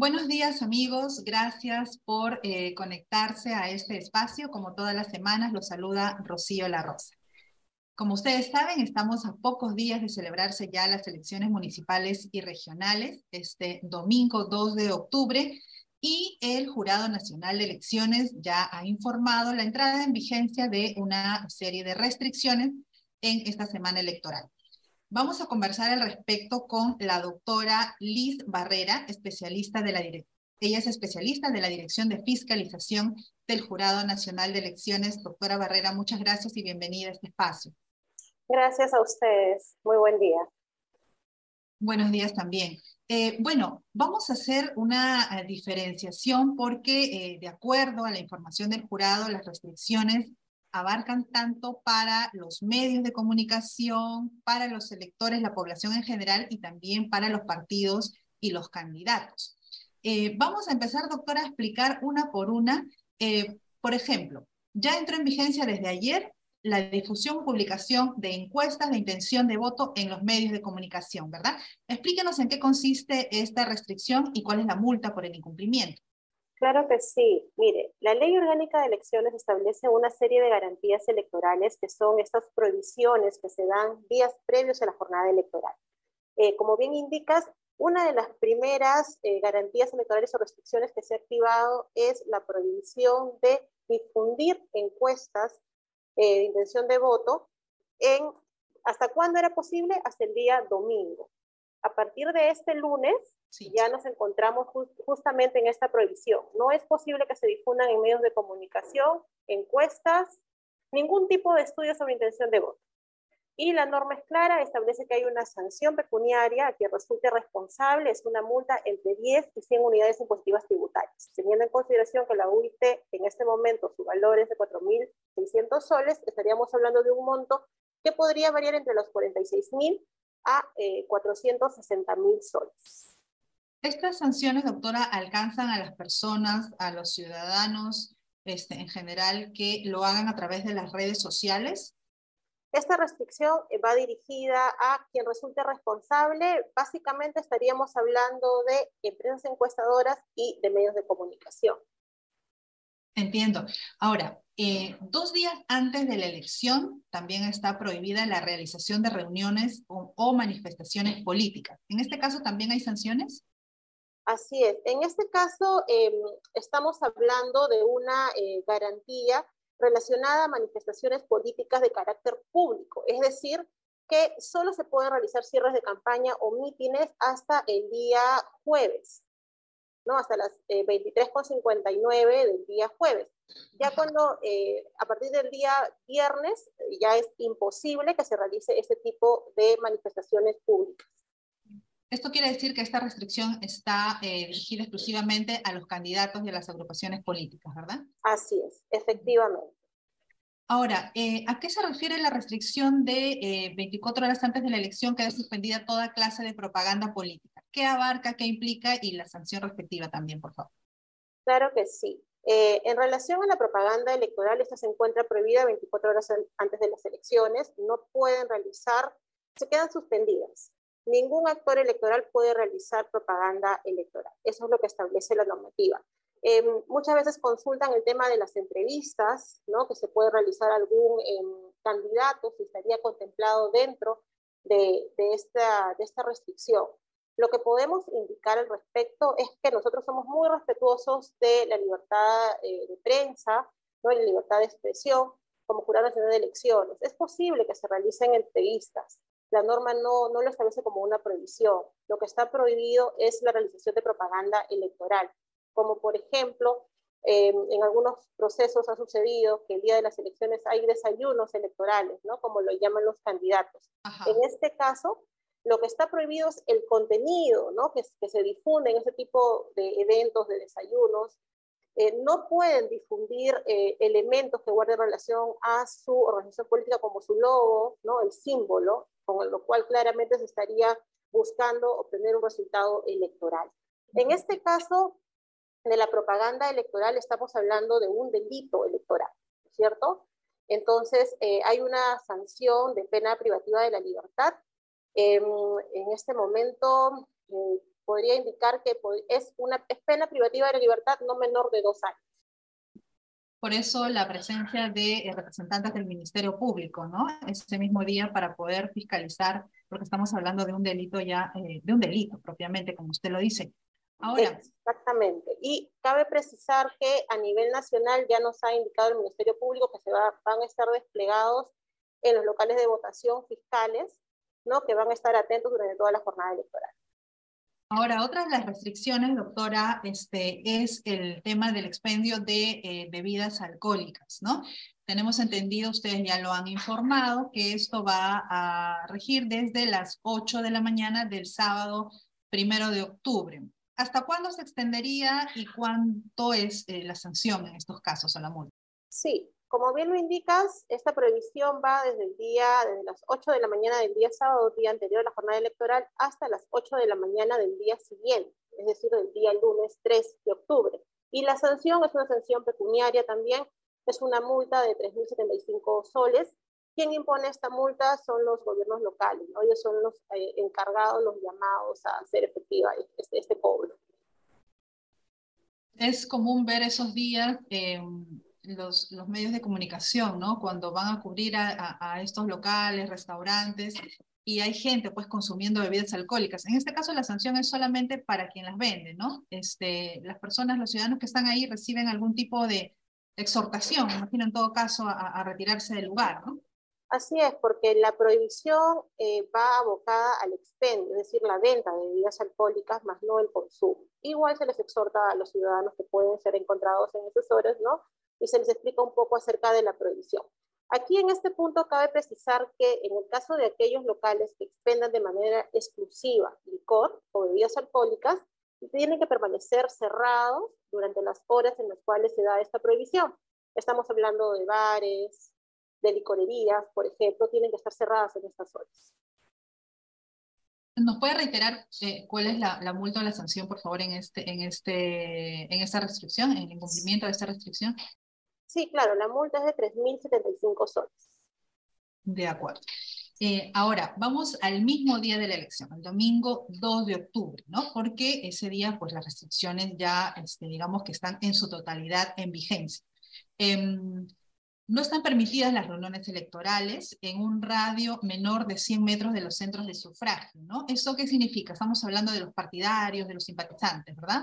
Buenos días amigos, gracias por eh, conectarse a este espacio. Como todas las semanas, los saluda Rocío La Rosa. Como ustedes saben, estamos a pocos días de celebrarse ya las elecciones municipales y regionales, este domingo 2 de octubre, y el Jurado Nacional de Elecciones ya ha informado la entrada en vigencia de una serie de restricciones en esta semana electoral. Vamos a conversar al respecto con la doctora Liz Barrera, especialista de la Ella es especialista de la Dirección de Fiscalización del Jurado Nacional de Elecciones. Doctora Barrera, muchas gracias y bienvenida a este espacio. Gracias a ustedes. Muy buen día. Buenos días también. Eh, bueno, vamos a hacer una eh, diferenciación porque eh, de acuerdo a la información del jurado, las restricciones abarcan tanto para los medios de comunicación, para los electores, la población en general y también para los partidos y los candidatos. Eh, vamos a empezar, doctora, a explicar una por una. Eh, por ejemplo, ya entró en vigencia desde ayer la difusión publicación de encuestas de intención de voto en los medios de comunicación, ¿verdad? Explíquenos en qué consiste esta restricción y cuál es la multa por el incumplimiento. Claro que sí. Mire, la Ley Orgánica de Elecciones establece una serie de garantías electorales que son estas prohibiciones que se dan días previos a la jornada electoral. Eh, como bien indicas, una de las primeras eh, garantías electorales o restricciones que se ha activado es la prohibición de difundir encuestas eh, de intención de voto en, ¿hasta cuándo era posible? Hasta el día domingo. A partir de este lunes, ya nos encontramos justamente en esta prohibición. No es posible que se difundan en medios de comunicación, encuestas, ningún tipo de estudio sobre intención de voto. Y la norma es clara, establece que hay una sanción pecuniaria que resulte responsable, es una multa entre 10 y 100 unidades impositivas tributarias. Teniendo en consideración que la UIT en este momento su valor es de 4.600 soles, estaríamos hablando de un monto que podría variar entre los 46.000 a 460.000 eh, soles. ¿Estas sanciones, doctora, alcanzan a las personas, a los ciudadanos este, en general que lo hagan a través de las redes sociales? Esta restricción va dirigida a quien resulte responsable. Básicamente estaríamos hablando de empresas encuestadoras y de medios de comunicación. Entiendo. Ahora, eh, dos días antes de la elección también está prohibida la realización de reuniones o manifestaciones políticas. ¿En este caso también hay sanciones? Así es. En este caso, em, estamos hablando de una eh, garantía relacionada a manifestaciones políticas de carácter público, es decir, que solo se pueden realizar cierres de campaña o mítines hasta el día jueves, ¿no? Hasta las 23.59 eh, del día jueves. Ya cuando, eh, a partir del día viernes, ya es imposible que se realice este tipo de manifestaciones públicas. Esto quiere decir que esta restricción está eh, dirigida exclusivamente a los candidatos de las agrupaciones políticas, ¿verdad? Así es, efectivamente. Ahora, eh, ¿a qué se refiere la restricción de 24 eh, horas antes de la elección queda suspendida toda clase de propaganda política? ¿Qué abarca, qué implica y la sanción respectiva también, por favor? Claro que sí. en relación a la propaganda electoral, esta se encuentra prohibida 24 horas antes de las elecciones, no pueden realizar, se quedan suspendidas ningún actor electoral puede realizar propaganda electoral. Eso es lo que establece la normativa. Em, muchas veces consultan el tema de las entrevistas, ¿no? que se puede realizar algún em, candidato si estaría contemplado dentro de, esta, restricción. Lo que podemos indicar al respecto es que nosotros somos muy respetuosos de la libertad eh, de prensa, ¿no? la libertad de expresión como Jurado Nacional de Elecciones. Es posible que se realicen entrevistas, la norma no, no lo establece como una prohibición. Lo que está prohibido es la realización de propaganda electoral, como por ejemplo, eh, en algunos procesos ha sucedido que el día de las elecciones hay desayunos electorales, ¿no? Como lo llaman los candidatos. En este caso, lo que está prohibido es el contenido, ¿no? Que, que se difunde en ese tipo de eventos, de desayunos. Eh, no pueden difundir eh, elementos que guarden relación a su organización política como su logo, ¿no? El símbolo, con lo cual claramente se estaría buscando obtener un resultado electoral. En este caso de la propaganda electoral estamos hablando de un delito electoral, ¿cierto? Entonces eh, hay una sanción de pena privativa de la libertad. Em, en este momento eh, podría indicar que es una pena privativa de la libertad no menor de dos años. Por eso la presencia de eh, representantes del Ministerio Público, ¿no? Ese mismo día para poder fiscalizar, porque estamos hablando de un delito ya, eh, de un delito propiamente, como usted lo dice. Ahora. Exactamente. Y cabe precisar que a nivel nacional ya nos ha indicado el Ministerio Público que se va, van a estar desplegados en los locales de votación fiscales, ¿no? Que van a estar atentos durante toda la jornada electoral. Ahora, otra de las restricciones, doctora, este, es el tema del expendio de eh, bebidas alcohólicas, ¿no? Tenemos entendido, ustedes ya lo han informado, que esto va a regir desde las 8 de la mañana del sábado primero de octubre. ¿Hasta cuándo se extendería y cuánto es eh, la sanción en estos casos a la multa? Sí, como bien lo indicas, esta prohibición va desde el día, desde las 8 de la mañana del día sábado, día anterior a la jornada electoral, hasta las 8 de la mañana del día siguiente, es decir, del día lunes 3 de octubre. Y la sanción es una sanción pecuniaria también, es una multa de 3.075 soles. Quien impone esta multa son los gobiernos locales, ¿no? ellos son los eh, encargados, los llamados a hacer efectiva este, este cobro. Es común ver esos días los, medios de comunicación, ¿no? Cuando van a cubrir a, estos locales, restaurantes, y hay gente pues consumiendo bebidas alcohólicas. En este caso la sanción es solamente para quien las vende, ¿no? Este, las personas, los ciudadanos que están ahí reciben algún tipo de exhortación, imagino en todo caso, a, a retirarse del lugar, ¿no? Así es, porque la prohibición eh, va abocada al expendio, es decir, la venta de bebidas alcohólicas, más no el consumo. Igual se les exhorta a los ciudadanos que pueden ser encontrados en esos horas, ¿no? Y se les explica un poco acerca de la prohibición. Aquí en este punto cabe precisar que en el caso de aquellos locales que expendan de manera exclusiva licor o bebidas alcohólicas, tienen que permanecer cerrados durante las horas en las cuales se da esta prohibición. Estamos hablando de bares, de licorerías, por ejemplo, tienen que estar cerradas en estas horas. ¿Nos puede reiterar eh, cuál es la, la, multa o la sanción, por favor, en, este, en, este, en esta restricción, en el incumplimiento de esta restricción? Sí, claro, la multa es de 3.075 soles. De acuerdo. Eh, ahora, vamos al mismo día de la elección, el domingo 2 de octubre, ¿no? Porque ese día, pues las restricciones ya, este, digamos que están en su totalidad en vigencia. Em, no están permitidas las reuniones electorales en un radio menor de 100 metros de los centros de sufragio, ¿no? ¿Eso qué significa? Estamos hablando de los partidarios, de los simpatizantes, ¿verdad?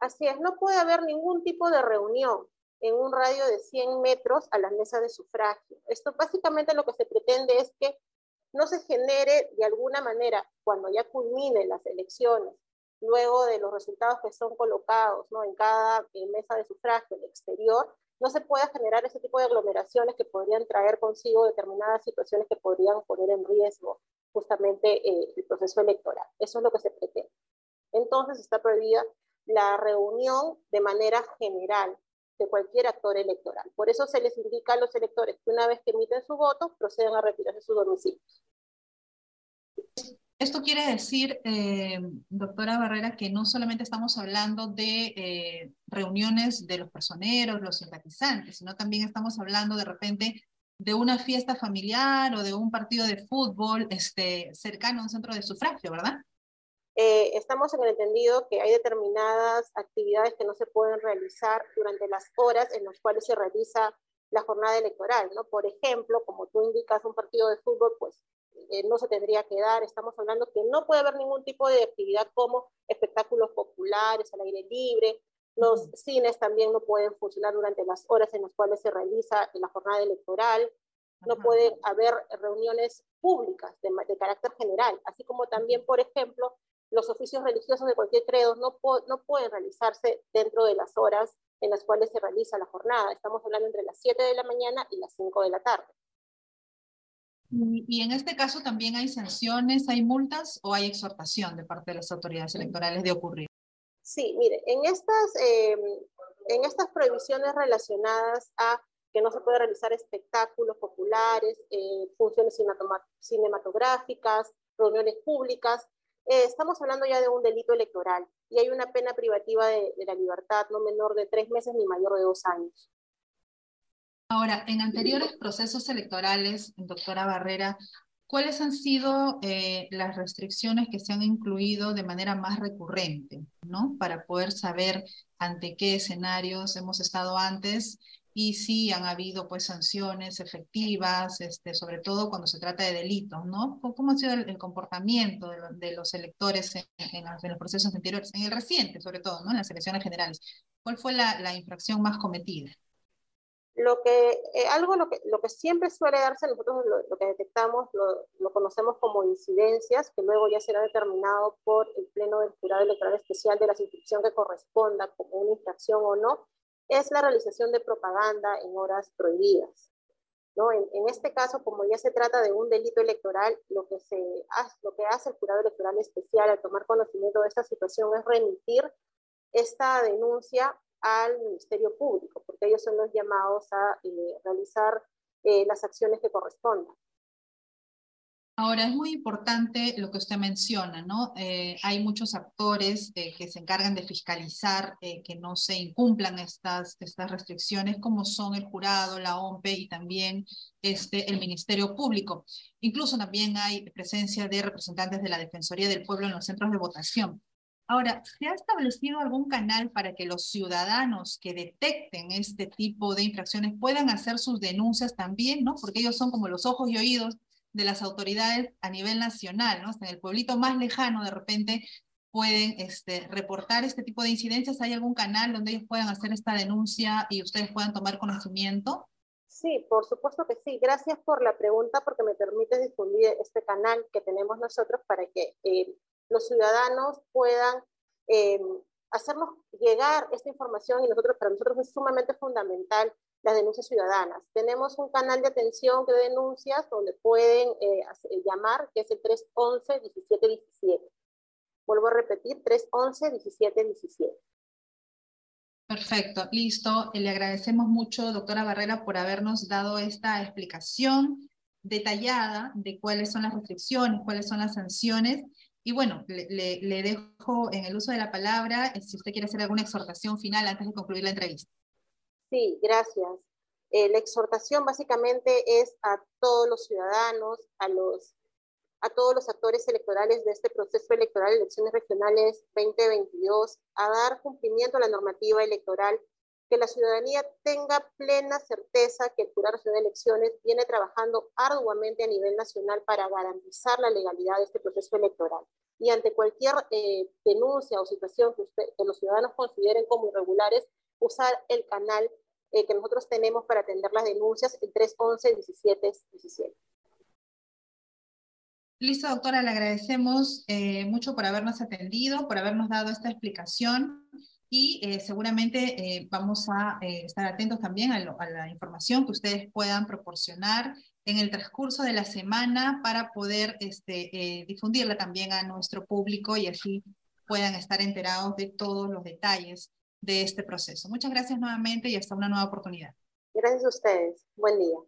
Así es, no puede haber ningún tipo de reunión en un radio de 100 metros a las mesas de sufragio. Esto básicamente lo que se pretende es que no se genere de alguna manera, cuando ya culminen las elecciones, luego de los resultados que son colocados ¿no? en cada mesa de sufragio en el exterior, no se pueda generar ese tipo de aglomeraciones que podrían traer consigo determinadas situaciones que podrían poner en riesgo justamente eh, el proceso electoral. Eso es lo que se pretende. Entonces está prohibida la reunión de manera general de cualquier actor electoral. Por eso se les indica a los electores que una vez que emiten su voto, procedan a retirarse sus domicilios. Esto quiere decir, eh, doctora Barrera, que no solamente estamos hablando de eh, reuniones de los personeros, los simpatizantes, sino también estamos hablando de repente de una fiesta familiar o de un partido de fútbol este, cercano a un centro de sufragio, ¿verdad? Eh, estamos en el entendido que hay determinadas actividades que no se pueden realizar durante las horas en las cuales se realiza la jornada electoral, ¿no? Por ejemplo, como tú indicas, un partido de fútbol, pues eh, no se tendría que dar. Estamos hablando que no puede haber ningún tipo de actividad como espectáculos populares al aire libre. Los cines también no pueden funcionar durante las horas en las cuales se realiza la jornada electoral. No puede haber reuniones públicas de, de carácter general, así como también, por ejemplo, los oficios religiosos de cualquier credo no, no pueden realizarse dentro de las horas en las cuales se realiza la jornada. Estamos hablando entre las 7 de la mañana y las 5 de la tarde. Y, en este caso también hay sanciones, hay multas o hay exhortación de parte de las autoridades electorales de ocurrir. Sí, mire, en estas, em, en estas prohibiciones relacionadas a que no se puede realizar espectáculos populares, eh, funciones cinematográficas, reuniones públicas, eh, estamos hablando ya de un delito electoral y hay una pena privativa de, la libertad no menor de tres meses ni mayor de dos años. Ahora, en anteriores procesos electorales, doctora Barrera, ¿cuáles han sido eh, las restricciones que se han incluido de manera más recurrente, ¿no? Para poder saber ante qué escenarios hemos estado antes y si han habido pues sanciones efectivas, este, sobre todo cuando se trata de delitos, ¿no? ¿Cómo ha sido el, comportamiento de, los electores en, los, procesos anteriores, en el reciente sobre todo, ¿no? En las elecciones generales? ¿Cuál fue la infracción más cometida? Lo que, eh, algo lo que, lo que siempre suele darse, nosotros lo, que detectamos lo, lo, conocemos como incidencias, que luego ya será determinado por el Pleno del Jurado Electoral Especial de la institución que corresponda como una infracción o no, es la realización de propaganda en horas prohibidas. ¿no? En, este caso, como ya se trata de un delito electoral, lo que, se lo que hace el Jurado Electoral Especial al tomar conocimiento de esta situación es remitir esta denuncia al Ministerio Público, porque ellos son los llamados a eh, realizar eh, las acciones que correspondan. Ahora, es muy importante lo que usted menciona, ¿no? Eh, hay muchos actores que se encargan de fiscalizar que no se incumplan estas, estas restricciones, como son el jurado, la OMPE y también este, el Ministerio Público. Incluso también hay presencia de representantes de la Defensoría del Pueblo en los centros de votación. Ahora, ¿se ha establecido algún canal para que los ciudadanos que detecten este tipo de infracciones puedan hacer sus denuncias también, ¿no? Porque ellos son como los ojos y oídos de las autoridades a nivel nacional, ¿no? en el pueblito más lejano de repente pueden este, reportar este tipo de incidencias. ¿Hay algún canal donde ellos puedan hacer esta denuncia y ustedes puedan tomar conocimiento? Sí, por supuesto que sí. Gracias por la pregunta porque me permite difundir este canal que tenemos nosotros para que eh, los ciudadanos puedan eh, hacernos llegar esta información y nosotros, para nosotros es sumamente fundamental las denuncias ciudadanas. Tenemos un canal de atención de denuncias donde pueden eh, eh, llamar, que es el 311-1717. Vuelvo a repetir, 311-1717. Perfecto, listo. Le agradecemos mucho, doctora Barrera, por habernos dado esta explicación detallada de cuáles son las restricciones, cuáles son las sanciones y bueno, le, le, dejo en el uso de la palabra eh, si usted quiere hacer alguna exhortación final antes de concluir la entrevista. Sí, gracias. Eh, la exhortación básicamente es a todos los ciudadanos, a, los, a todos los actores electorales de este proceso electoral, elecciones regionales 2022, a dar cumplimiento a la normativa electoral que la ciudadanía tenga plena certeza que el Jurado Nacional de Elecciones viene trabajando arduamente a nivel nacional para garantizar la legalidad de este proceso electoral. Y ante cualquier eh, denuncia o situación que, los ciudadanos consideren como irregulares, usar el canal eh, que nosotros tenemos para atender las denuncias, el 311-1717. Listo, doctora, le agradecemos eh, mucho por habernos atendido, por habernos dado esta explicación y eh, seguramente eh, vamos a eh, estar atentos también a, la información que ustedes puedan proporcionar en el transcurso de la semana para poder este, difundirla también a nuestro público y así puedan estar enterados de todos los detalles de este proceso. Muchas gracias nuevamente y hasta una nueva oportunidad. Gracias a ustedes. Buen día.